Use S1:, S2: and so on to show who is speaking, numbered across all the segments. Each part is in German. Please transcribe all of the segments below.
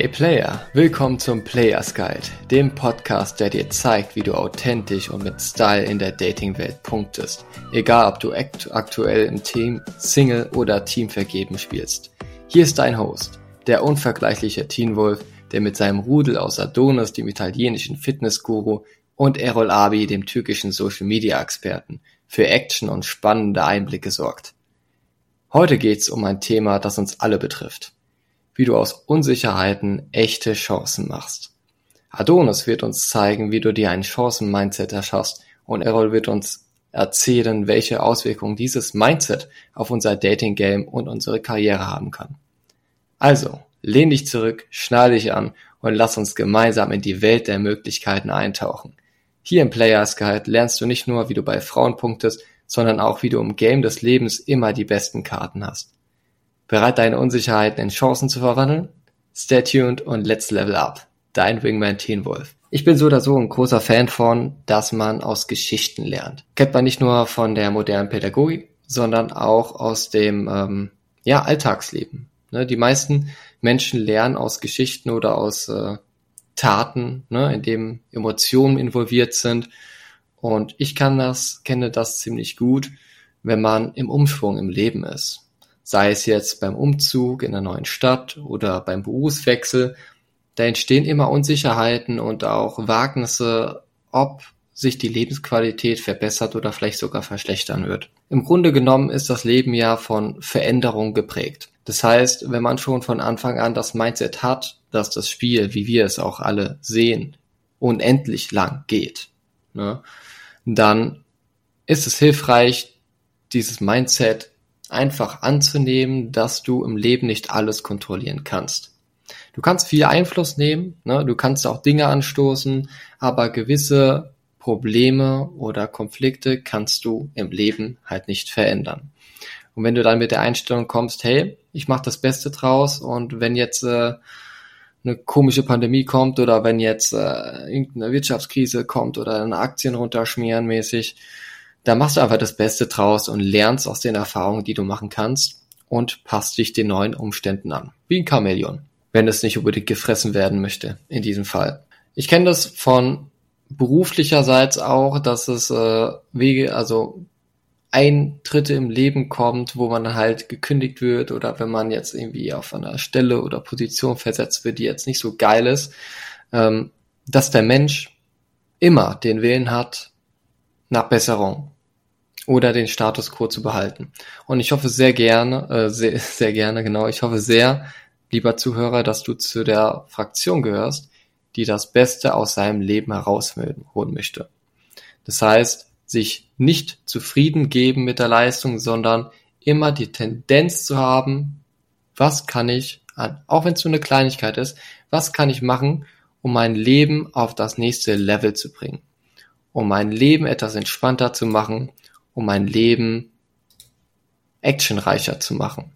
S1: Hey Player, willkommen zum Players Guide, dem Podcast, der dir zeigt, wie du authentisch und mit Style in der Dating-Welt punktest. Egal, ob du aktuell im Team, Single oder Team vergeben spielst. Hier ist dein Host, der unvergleichliche Teen Wolf, der mit seinem Rudel aus Adonis, dem italienischen Fitnessguru, und Errol Abi, dem türkischen Social-Media-Experten, für Action und spannende Einblicke sorgt. Heute geht's um ein Thema, das uns alle betrifft wie du aus Unsicherheiten echte Chancen machst. Adonis wird uns zeigen, wie du dir ein Chancen-Mindset erschaffst und Errol wird uns erzählen, welche Auswirkungen dieses Mindset auf unser Dating-Game und unsere Karriere haben kann. Also, lehn dich zurück, schnall dich an und lass uns gemeinsam in die Welt der Möglichkeiten eintauchen. Hier im Players Guide lernst du nicht nur, wie du bei Frauen punktest, sondern auch, wie du im Game des Lebens immer die besten Karten hast. Bereit, deine Unsicherheiten in Chancen zu verwandeln? Stay tuned und let's level up. Dein Wingman Teen Wolf. Ich bin so oder so ein großer Fan von, dass man aus Geschichten lernt. Kennt man nicht nur von der modernen Pädagogik, sondern auch aus dem ähm, ja, Alltagsleben. Ne, die meisten Menschen lernen aus Geschichten oder aus äh, Taten, ne, in dem Emotionen involviert sind. Und ich kann das, kenne das ziemlich gut, wenn man im Umschwung im Leben ist sei es jetzt beim Umzug in einer neuen Stadt oder beim Berufswechsel, da entstehen immer Unsicherheiten und auch Wagnisse, ob sich die Lebensqualität verbessert oder vielleicht sogar verschlechtern wird. Im Grunde genommen ist das Leben ja von Veränderung geprägt. Das heißt, wenn man schon von Anfang an das Mindset hat, dass das Spiel, wie wir es auch alle sehen, unendlich lang geht, ne, dann ist es hilfreich, dieses Mindset einfach anzunehmen, dass du im Leben nicht alles kontrollieren kannst. Du kannst viel Einfluss nehmen, ne? du kannst auch Dinge anstoßen, aber gewisse Probleme oder Konflikte kannst du im Leben halt nicht verändern. Und wenn du dann mit der Einstellung kommst, hey, ich mache das Beste draus und wenn jetzt äh, eine komische Pandemie kommt oder wenn jetzt äh, irgendeine Wirtschaftskrise kommt oder eine Aktien runterschmieren mäßig, da machst du einfach das Beste draus und lernst aus den Erfahrungen, die du machen kannst und passt dich den neuen Umständen an. Wie ein Chamäleon, wenn es nicht unbedingt gefressen werden möchte, in diesem Fall. Ich kenne das von beruflicherseits auch, dass es äh, Wege, also Eintritte im Leben kommt, wo man halt gekündigt wird oder wenn man jetzt irgendwie auf einer Stelle oder Position versetzt wird, die jetzt nicht so geil ist, ähm, dass der Mensch immer den Willen hat, nach Besserung oder den Status quo zu behalten. Und ich hoffe sehr gerne, äh, sehr, sehr gerne, genau, ich hoffe sehr, lieber Zuhörer, dass du zu der Fraktion gehörst, die das Beste aus seinem Leben herausholen möchte. Das heißt, sich nicht zufrieden geben mit der Leistung, sondern immer die Tendenz zu haben, was kann ich, auch wenn es nur eine Kleinigkeit ist, was kann ich machen, um mein Leben auf das nächste Level zu bringen um mein Leben etwas entspannter zu machen, um mein Leben actionreicher zu machen.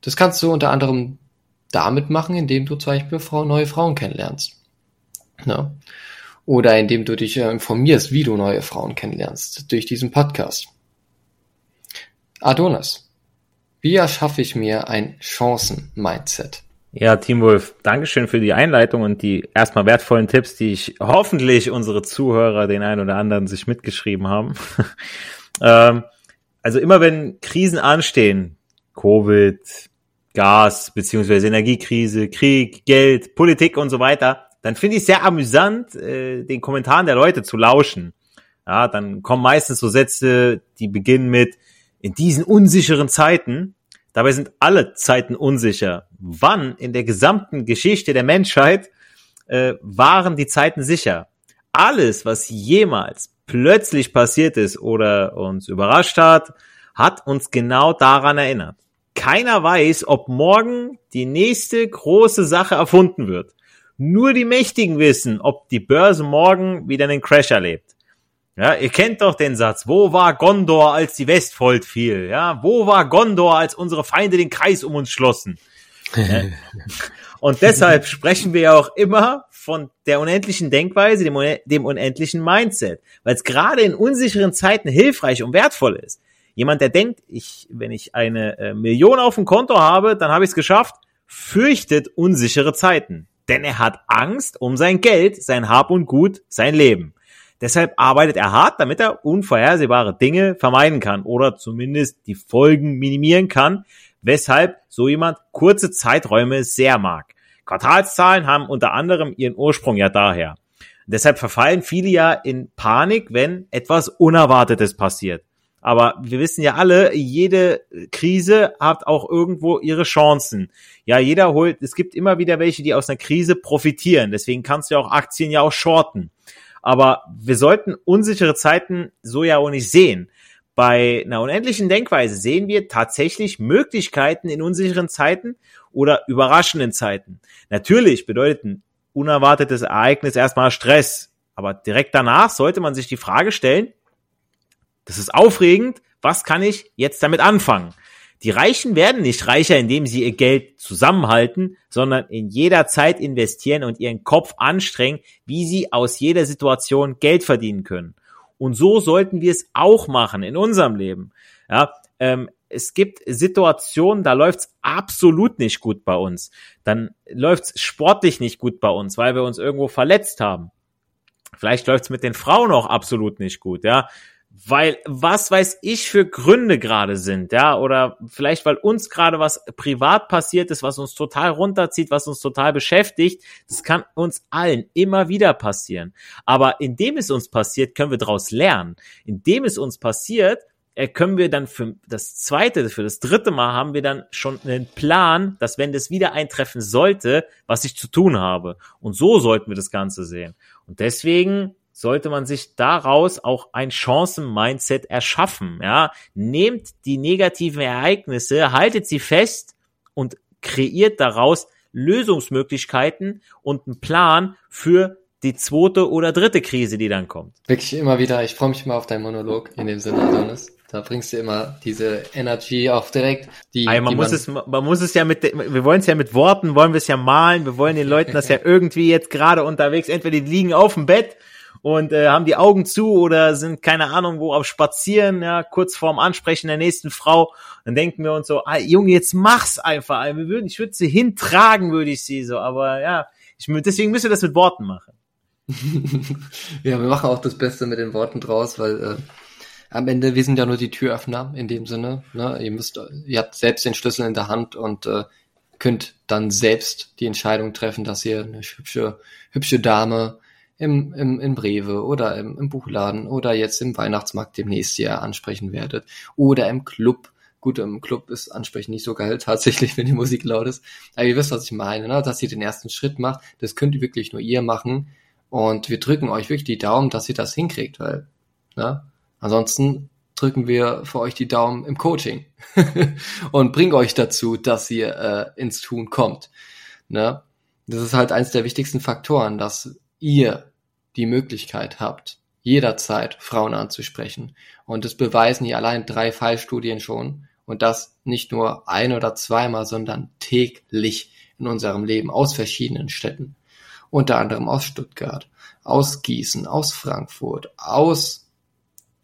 S1: Das kannst du unter anderem damit machen, indem du zum Beispiel neue Frauen kennenlernst. Ne? Oder indem du dich äh, informierst, wie du neue Frauen kennenlernst, durch diesen Podcast. Adonis, wie erschaffe ich mir ein Chancen-Mindset?
S2: Ja, Team Wolf, Dankeschön für die Einleitung und die erstmal wertvollen Tipps, die ich hoffentlich unsere Zuhörer, den einen oder anderen, sich mitgeschrieben haben. ähm, also immer wenn Krisen anstehen, Covid, Gas, beziehungsweise Energiekrise, Krieg, Geld, Politik und so weiter, dann finde ich es sehr amüsant, äh, den Kommentaren der Leute zu lauschen. Ja, dann kommen meistens so Sätze, die beginnen mit, in diesen unsicheren Zeiten Dabei sind alle Zeiten unsicher. Wann in der gesamten Geschichte der Menschheit äh, waren die Zeiten sicher? Alles, was jemals plötzlich passiert ist oder uns überrascht hat, hat uns genau daran erinnert. Keiner weiß, ob morgen die nächste große Sache erfunden wird. Nur die Mächtigen wissen, ob die Börse morgen wieder einen Crash erlebt. Ja, ihr kennt doch den Satz. Wo war Gondor, als die Westfold fiel? Ja, wo war Gondor, als unsere Feinde den Kreis um uns schlossen? Und deshalb sprechen wir ja auch immer von der unendlichen Denkweise, dem, dem unendlichen Mindset, weil es gerade in unsicheren Zeiten hilfreich und wertvoll ist. Jemand, der denkt, ich, wenn ich eine äh, Million auf dem Konto habe, dann habe ich es geschafft. fürchtet unsichere Zeiten, denn er hat Angst um sein Geld, sein Hab und Gut, sein Leben. Deshalb arbeitet er hart, damit er unvorhersehbare Dinge vermeiden kann oder zumindest die Folgen minimieren kann, weshalb so jemand kurze Zeiträume sehr mag. Quartalszahlen haben unter anderem ihren Ursprung ja daher. Deshalb verfallen viele ja in Panik, wenn etwas Unerwartetes passiert. Aber wir wissen ja alle, jede Krise hat auch irgendwo ihre Chancen. Ja, jeder holt, es gibt immer wieder welche, die aus einer Krise profitieren. Deswegen kannst du ja auch Aktien ja auch shorten. Aber wir sollten unsichere Zeiten so ja auch nicht sehen. Bei einer unendlichen Denkweise sehen wir tatsächlich Möglichkeiten in unsicheren Zeiten oder überraschenden Zeiten. Natürlich bedeutet ein unerwartetes Ereignis erstmal Stress, aber direkt danach sollte man sich die Frage stellen, das ist aufregend, was kann ich jetzt damit anfangen? Die Reichen werden nicht reicher, indem sie ihr Geld zusammenhalten, sondern in jeder Zeit investieren und ihren Kopf anstrengen, wie sie aus jeder Situation Geld verdienen können. Und so sollten wir es auch machen in unserem Leben. Ja, ähm, es gibt Situationen, da läuft's absolut nicht gut bei uns. Dann läuft's sportlich nicht gut bei uns, weil wir uns irgendwo verletzt haben. Vielleicht läuft's mit den Frauen auch absolut nicht gut, ja weil was weiß ich für Gründe gerade sind, ja, oder vielleicht weil uns gerade was privat passiert ist, was uns total runterzieht, was uns total beschäftigt, das kann uns allen immer wieder passieren. Aber indem es uns passiert, können wir daraus lernen. Indem es uns passiert, äh, können wir dann für das zweite, für das dritte Mal haben wir dann schon einen Plan, dass wenn das wieder eintreffen sollte, was ich zu tun habe. Und so sollten wir das Ganze sehen. Und deswegen sollte man sich daraus auch ein Chancen-Mindset erschaffen. Ja, nehmt die negativen Ereignisse, haltet sie fest und kreiert daraus Lösungsmöglichkeiten und einen Plan für die zweite oder dritte Krise, die dann kommt.
S1: Wirklich immer wieder, ich freue mich immer auf deinen Monolog in dem Sinne, Adonis. Da bringst du immer diese Energy auf direkt.
S2: Die, Ay, man, die muss man, es, man muss es ja mit, wir wollen es ja mit Worten, wollen wir es ja malen, wir wollen den Leuten das ja irgendwie jetzt gerade unterwegs, entweder die liegen auf dem Bett und äh, haben die Augen zu oder sind keine Ahnung wo auf Spazieren, ja, kurz vorm Ansprechen der nächsten Frau. Dann denken wir uns so, ah, Junge, jetzt mach's einfach. Wir würden, ich würde sie hintragen, würde ich sie so, aber ja, ich, deswegen müssen wir das mit Worten machen.
S1: ja, wir machen auch das Beste mit den Worten draus, weil äh, am Ende wir sind ja nur die Türöffner in dem Sinne. Ne? Ihr müsst, ihr habt selbst den Schlüssel in der Hand und äh, könnt dann selbst die Entscheidung treffen, dass ihr eine hübsche, hübsche Dame im, im, in Brewe oder im, im Buchladen oder jetzt im Weihnachtsmarkt demnächst Jahr ansprechen werdet oder im Club. Gut, im Club ist Ansprechen nicht so geil tatsächlich, wenn die Musik laut ist. Aber ihr wisst, was ich meine, ne? dass ihr den ersten Schritt macht. Das könnt ihr wirklich nur ihr machen. Und wir drücken euch wirklich die Daumen, dass ihr das hinkriegt, weil, ne? Ansonsten drücken wir für euch die Daumen im Coaching und bringen euch dazu, dass ihr äh, ins Tun kommt. Ne? Das ist halt eins der wichtigsten Faktoren, dass ihr die Möglichkeit habt, jederzeit Frauen anzusprechen. Und das beweisen hier allein drei Fallstudien schon. Und das nicht nur ein oder zweimal, sondern täglich in unserem Leben aus verschiedenen Städten. Unter anderem aus Stuttgart, aus Gießen, aus Frankfurt, aus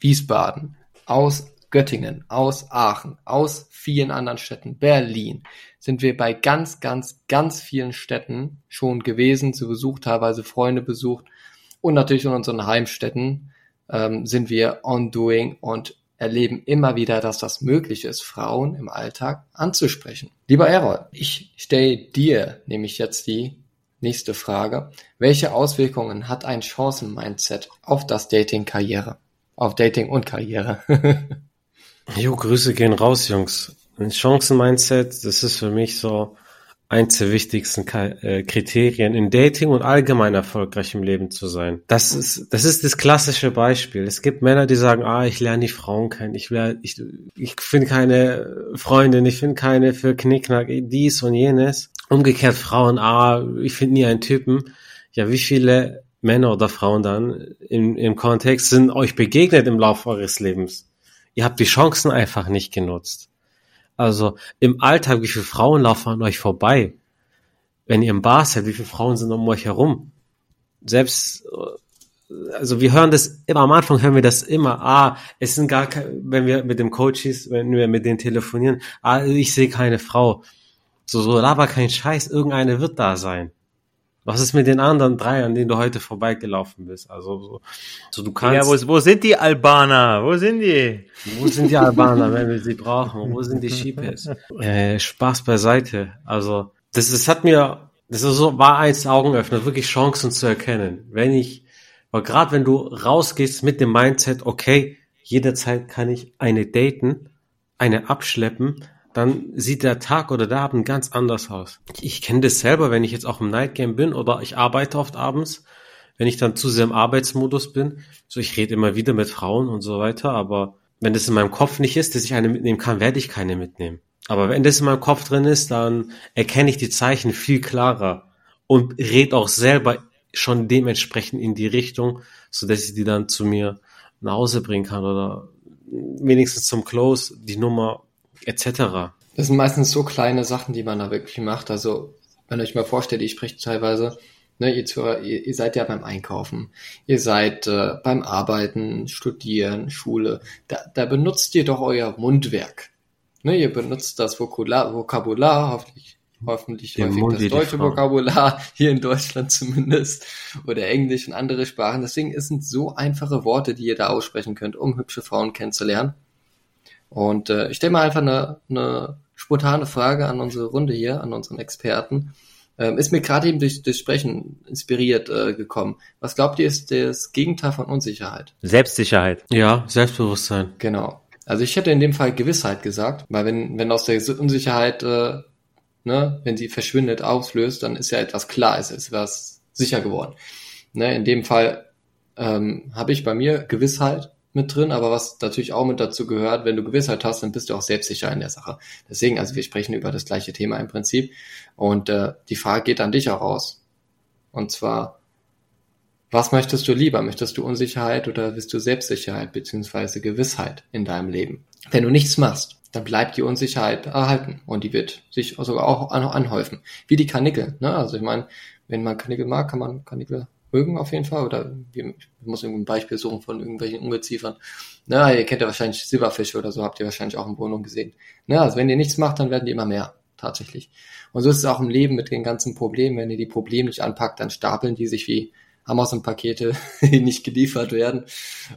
S1: Wiesbaden, aus Göttingen, aus Aachen, aus vielen anderen Städten, Berlin, sind wir bei ganz, ganz, ganz vielen Städten schon gewesen, zu Besuch, teilweise Freunde besucht und natürlich in unseren Heimstädten ähm, sind wir on doing und erleben immer wieder, dass das möglich ist, Frauen im Alltag anzusprechen. Lieber Errol, ich stelle dir nämlich jetzt die nächste Frage. Welche Auswirkungen hat ein Chancen-Mindset auf das Dating-Karriere? Auf Dating und Karriere.
S3: Jo, Grüße gehen raus, Jungs. Ein Chancen-Mindset, das ist für mich so eins der wichtigsten äh, Kriterien in Dating und allgemein erfolgreich im Leben zu sein. Das ist, das ist das klassische Beispiel. Es gibt Männer, die sagen, ah, ich lerne die Frauen kennen, ich, ich, ich finde keine Freundin, ich finde keine für Knickknack, dies und jenes. Umgekehrt Frauen, ah, ich finde nie einen Typen. Ja, wie viele Männer oder Frauen dann im, im Kontext sind euch begegnet im Laufe eures Lebens? Ihr habt die Chancen einfach nicht genutzt. Also im Alltag, wie viele Frauen laufen an euch vorbei? Wenn ihr im Bar seid, wie viele Frauen sind um euch herum? Selbst, also wir hören das immer, am Anfang hören wir das immer, ah, es sind gar keine, wenn wir mit dem Coaches, wenn wir mit denen telefonieren, ah, ich sehe keine Frau. So, so laber kein Scheiß, irgendeine wird da sein. Was ist mit den anderen drei, an denen du heute vorbeigelaufen bist? Also so, so du kannst.
S2: Ja, wo, wo sind die Albaner? Wo sind die?
S3: Wo sind die Albaner, wenn wir sie brauchen? Wo sind die Sheepies? Äh, Spaß beiseite. Also das, das hat mir, das ist so war eins Augenöffner, wirklich Chancen zu erkennen. Wenn ich, weil gerade wenn du rausgehst mit dem Mindset, okay, jederzeit kann ich eine daten, eine abschleppen, dann sieht der Tag oder der Abend ganz anders aus. Ich kenne das selber, wenn ich jetzt auch im Nightgame bin oder ich arbeite oft abends, wenn ich dann zu sehr im Arbeitsmodus bin. So, ich rede immer wieder mit Frauen und so weiter, aber wenn das in meinem Kopf nicht ist, dass ich eine mitnehmen kann, werde ich keine mitnehmen. Aber wenn das in meinem Kopf drin ist, dann erkenne ich die Zeichen viel klarer und red auch selber schon dementsprechend in die Richtung, so dass ich die dann zu mir nach Hause bringen kann oder wenigstens zum Close die Nummer etc.
S1: Das sind meistens so kleine Sachen, die man da wirklich macht. Also, wenn ihr euch mal vorstellt, ich spreche teilweise, ne, ihr, Zuhörer, ihr, ihr seid ja beim Einkaufen, ihr seid äh, beim Arbeiten, Studieren, Schule, da, da benutzt ihr doch euer Mundwerk. Ne, ihr benutzt das Vokular, Vokabular, hoffentlich, hoffentlich
S3: Den
S1: häufig
S3: Mund
S1: das deutsche. Vokabular, hier in Deutschland zumindest, oder Englisch und andere Sprachen. Deswegen es sind so einfache Worte, die ihr da aussprechen könnt, um hübsche Frauen kennenzulernen. Und äh, ich stelle mal einfach eine, eine spontane Frage an unsere Runde hier, an unseren Experten. Ähm, ist mir gerade eben durch das Sprechen inspiriert äh, gekommen. Was glaubt ihr ist das Gegenteil von Unsicherheit?
S2: Selbstsicherheit.
S3: Ja, Selbstbewusstsein.
S1: Genau. Also ich hätte in dem Fall Gewissheit gesagt, weil wenn, wenn aus der Unsicherheit, äh, ne, wenn sie verschwindet, auslöst, dann ist ja etwas klar, es ist was sicher geworden. Ne, in dem Fall ähm, habe ich bei mir Gewissheit mit drin, aber was natürlich auch mit dazu gehört, wenn du Gewissheit hast, dann bist du auch selbstsicher in der Sache. Deswegen, also wir sprechen über das gleiche Thema im Prinzip und äh, die Frage geht an dich auch raus. Und zwar, was möchtest du lieber? Möchtest du Unsicherheit oder willst du Selbstsicherheit beziehungsweise Gewissheit in deinem Leben? Wenn du nichts machst, dann bleibt die Unsicherheit erhalten und die wird sich sogar auch an- anhäufen. Wie die Karnickel. Ne? Also ich meine, wenn man Karnickel mag, kann man Karnickel mögen auf jeden Fall. Oder ich muss irgendein Beispiel suchen von irgendwelchen Ungeziefern. Na, ihr kennt ja wahrscheinlich Silberfische oder so, habt ihr wahrscheinlich auch in Wohnung gesehen. Na, also wenn ihr nichts macht, dann werden die immer mehr, tatsächlich. Und so ist es auch im Leben mit den ganzen Problemen. Wenn ihr die Probleme nicht anpackt, dann stapeln die sich wie Amazon-Pakete, die nicht geliefert werden.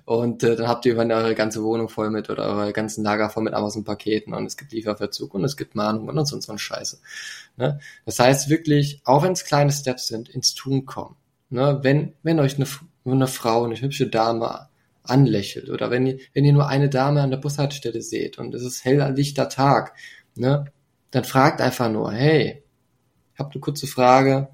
S1: Und äh, dann habt ihr irgendwann eure ganze Wohnung voll mit oder eure ganzen Lager voll mit Amazon-Paketen und es gibt Lieferverzug und es gibt Mahnungen und so, und so ein Scheiße. Ne? Das heißt wirklich, auch wenn es kleine Steps sind, ins Tun kommen. Ne? Wenn, wenn euch eine, eine Frau, eine hübsche Dame anlächelt oder wenn ihr, wenn ihr nur eine Dame an der Bushaltestelle seht und es ist heller lichter Tag, ne? dann fragt einfach nur, hey, habt eine kurze Frage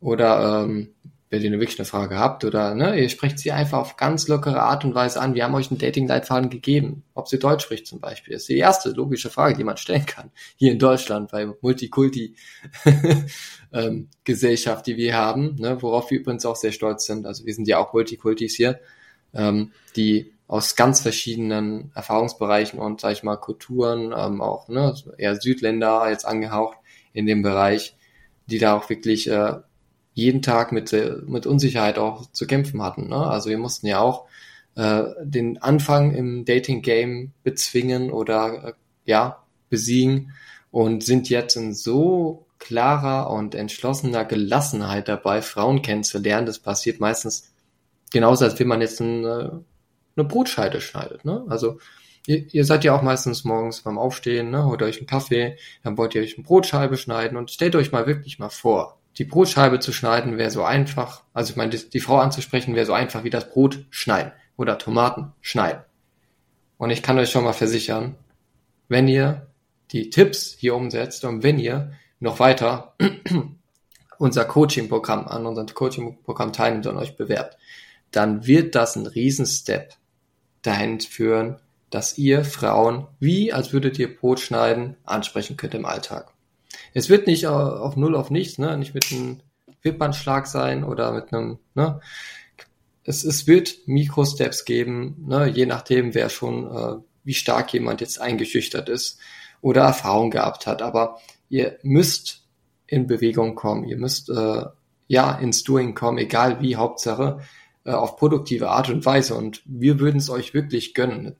S1: oder ähm, wenn ihr wirklich eine Frage habt oder ne, ihr sprecht sie einfach auf ganz lockere Art und Weise an. Wir haben euch einen Dating-Leitfaden gegeben, ob sie Deutsch spricht zum Beispiel. Das ist die erste logische Frage, die man stellen kann hier in Deutschland bei Multikulti ähm, die wir haben, ne, worauf wir übrigens auch sehr stolz sind. Also wir sind ja auch Multikultis hier, ähm, die aus ganz verschiedenen Erfahrungsbereichen und sag ich mal Kulturen, ähm, auch ne, eher Südländer jetzt angehaucht in dem Bereich, die da auch wirklich äh, jeden Tag mit, äh, mit Unsicherheit auch zu kämpfen hatten. Ne? Also wir mussten ja auch äh, den Anfang im Dating-Game bezwingen oder äh, ja, besiegen und sind jetzt in so klarer und entschlossener Gelassenheit dabei, Frauen kennenzulernen. Das passiert meistens genauso, als wenn man jetzt ein, äh, eine Brotscheide schneidet. Ne? Also ihr, ihr seid ja auch meistens morgens beim Aufstehen, ne, holt euch einen Kaffee, dann wollt ihr euch eine Brotscheibe schneiden und stellt euch mal wirklich mal vor, die Brotscheibe zu schneiden wäre so einfach, also ich meine, die, die Frau anzusprechen wäre so einfach wie das Brot schneiden oder Tomaten schneiden. Und ich kann euch schon mal versichern, wenn ihr die Tipps hier umsetzt und wenn ihr noch weiter unser Coaching-Programm an unserem Coaching-Programm teilnimmt und euch bewerbt, dann wird das ein Riesenstep dahin führen, dass ihr Frauen, wie als würdet ihr Brot schneiden, ansprechen könnt im Alltag. Es wird nicht auf null auf nichts, ne, nicht mit einem Wimpernschlag sein oder mit einem, ne, es, es wird Mikrosteps geben, ne, je nachdem, wer schon, äh, wie stark jemand jetzt eingeschüchtert ist oder Erfahrung gehabt hat. Aber ihr müsst in Bewegung kommen, ihr müsst äh, ja ins Doing kommen, egal wie, Hauptsache äh, auf produktive Art und Weise. Und wir würden es euch wirklich gönnen.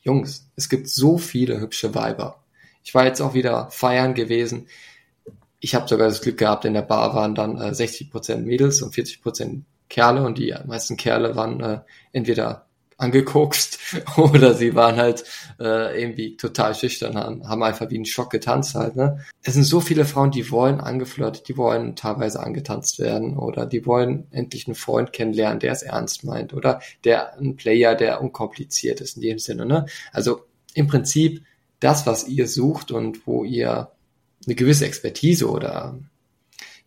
S1: Jungs, es gibt so viele hübsche Weiber. Ich war jetzt auch wieder feiern gewesen. Ich habe sogar das Glück gehabt, in der Bar waren dann äh, 60% Mädels und 40% Kerle und die meisten Kerle waren äh, entweder angekokst oder sie waren halt äh, irgendwie total schüchtern, haben einfach wie ein Schock getanzt halt. Ne? Es sind so viele Frauen, die wollen angeflirtet, die wollen teilweise angetanzt werden oder die wollen endlich einen Freund kennenlernen, der es ernst meint oder der ein Player, der unkompliziert ist in dem Sinne. Ne? Also im Prinzip das, was ihr sucht und wo ihr eine gewisse Expertise oder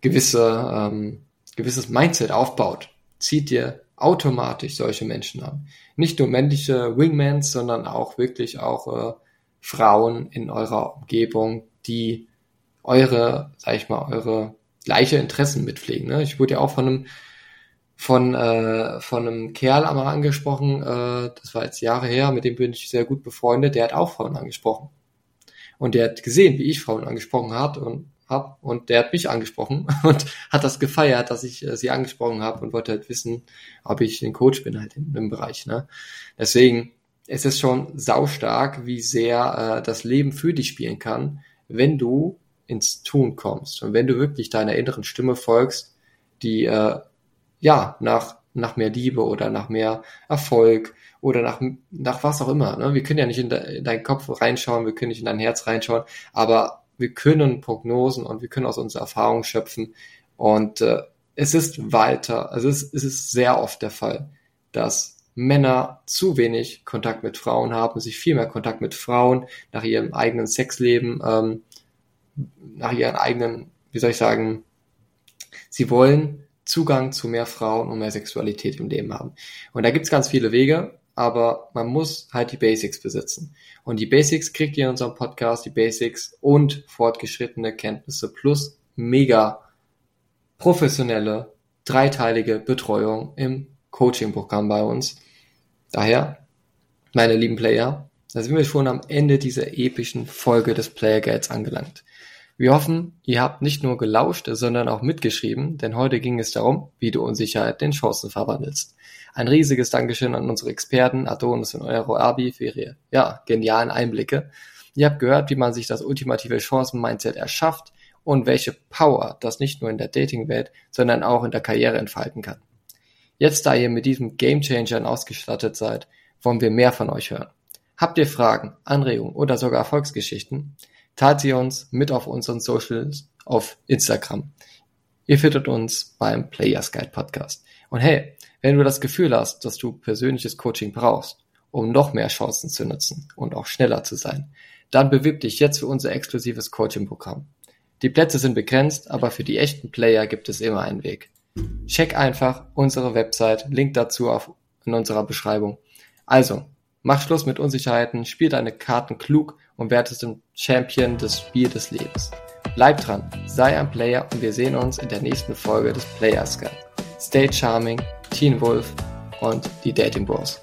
S1: gewisse ähm, gewisses Mindset aufbaut, zieht ihr automatisch solche Menschen an. Nicht nur männliche Wingmans, sondern auch wirklich auch äh, Frauen in eurer Umgebung, die eure, sag ich mal, eure gleiche Interessen mitpflegen. Ne? Ich wurde ja auch von einem von äh, von einem Kerl einmal angesprochen, äh, das war jetzt Jahre her, mit dem bin ich sehr gut befreundet, der hat auch Frauen angesprochen. Und der hat gesehen, wie ich Frauen angesprochen hat und hab und der hat mich angesprochen und hat das gefeiert, dass ich äh, sie angesprochen habe und wollte halt wissen, ob ich ein Coach bin halt in dem Bereich. Ne? Deswegen es ist schon saustark, wie sehr äh, das Leben für dich spielen kann, wenn du ins Tun kommst und wenn du wirklich deiner inneren Stimme folgst, die äh, ja nach nach mehr Liebe oder nach mehr Erfolg oder nach, nach was auch immer. Ne? Wir können ja nicht in, de, in deinen Kopf reinschauen, wir können nicht in dein Herz reinschauen, aber wir können Prognosen und wir können aus unserer Erfahrung schöpfen. Und äh, es ist weiter, also es, es ist sehr oft der Fall, dass Männer zu wenig Kontakt mit Frauen haben, sich viel mehr Kontakt mit Frauen nach ihrem eigenen Sexleben, ähm, nach ihren eigenen, wie soll ich sagen, sie wollen Zugang zu mehr Frauen und mehr Sexualität im Leben haben. Und da gibt's ganz viele Wege, aber man muss halt die Basics besitzen. Und die Basics kriegt ihr in unserem Podcast, die Basics und fortgeschrittene Kenntnisse plus mega professionelle, dreiteilige Betreuung im Coaching-Programm bei uns. Daher, meine lieben Player, da sind wir schon am Ende dieser epischen Folge des Player Guides angelangt. Wir hoffen, ihr habt nicht nur gelauscht, sondern auch mitgeschrieben, denn heute ging es darum, wie du Unsicherheit in Chancen verwandelst. Ein riesiges Dankeschön an unsere Experten Adonis und Euroabi für ihre ja, genialen Einblicke. Ihr habt gehört, wie man sich das ultimative Chancen-Mindset erschafft und welche Power das nicht nur in der Dating-Welt, sondern auch in der Karriere entfalten kann. Jetzt, da ihr mit diesem Game Changern ausgestattet seid, wollen wir mehr von euch hören. Habt ihr Fragen, Anregungen oder sogar Erfolgsgeschichten? Teilt sie uns mit auf unseren Socials auf Instagram. Ihr findet uns beim Players Guide Podcast. Und hey, wenn du das Gefühl hast, dass du persönliches Coaching brauchst, um noch mehr Chancen zu nutzen und auch schneller zu sein, dann bewirb dich jetzt für unser exklusives Coaching-Programm. Die Plätze sind begrenzt, aber für die echten Player gibt es immer einen Weg. Check einfach unsere Website, Link dazu auf, in unserer Beschreibung. Also, mach Schluss mit Unsicherheiten, spiel deine Karten klug und werdest zum Champion des Spiels des Lebens. Bleib dran, sei ein Player und wir sehen uns in der nächsten Folge des Players Guide. Stay charming, Teen Wolf und die Dating Bros.